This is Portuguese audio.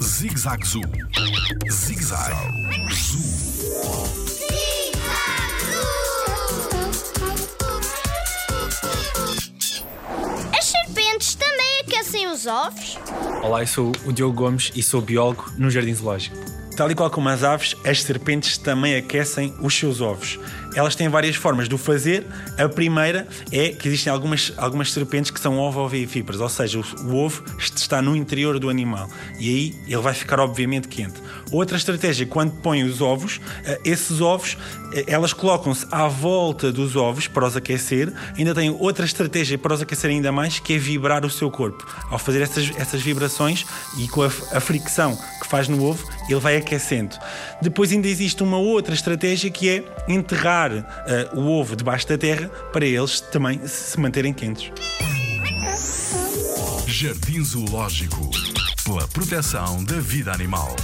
Zig-Zag Zoo. Zig-Zag Zoo. As serpentes também aquecem os ovos? Olá, eu sou o Diogo Gomes e sou biólogo no Jardim Zoológico. Tal e qual como as aves, as serpentes também aquecem os seus ovos. Elas têm várias formas de o fazer. A primeira é que existem algumas, algumas serpentes que são ovo-ovíparas, ou seja, o, o ovo está no interior do animal e aí ele vai ficar obviamente quente. Outra estratégia, quando põem os ovos, eh, esses ovos, eh, elas colocam-se à volta dos ovos para os aquecer. Ainda tem outra estratégia para os aquecer ainda mais, que é vibrar o seu corpo. Ao fazer essas, essas vibrações e com a, a fricção que faz no ovo, ele vai aquecendo. Depois ainda existe uma outra estratégia que é enterrar uh, o ovo debaixo da terra para eles também se manterem quentes. Jardim Zoológico. Pela proteção da vida animal.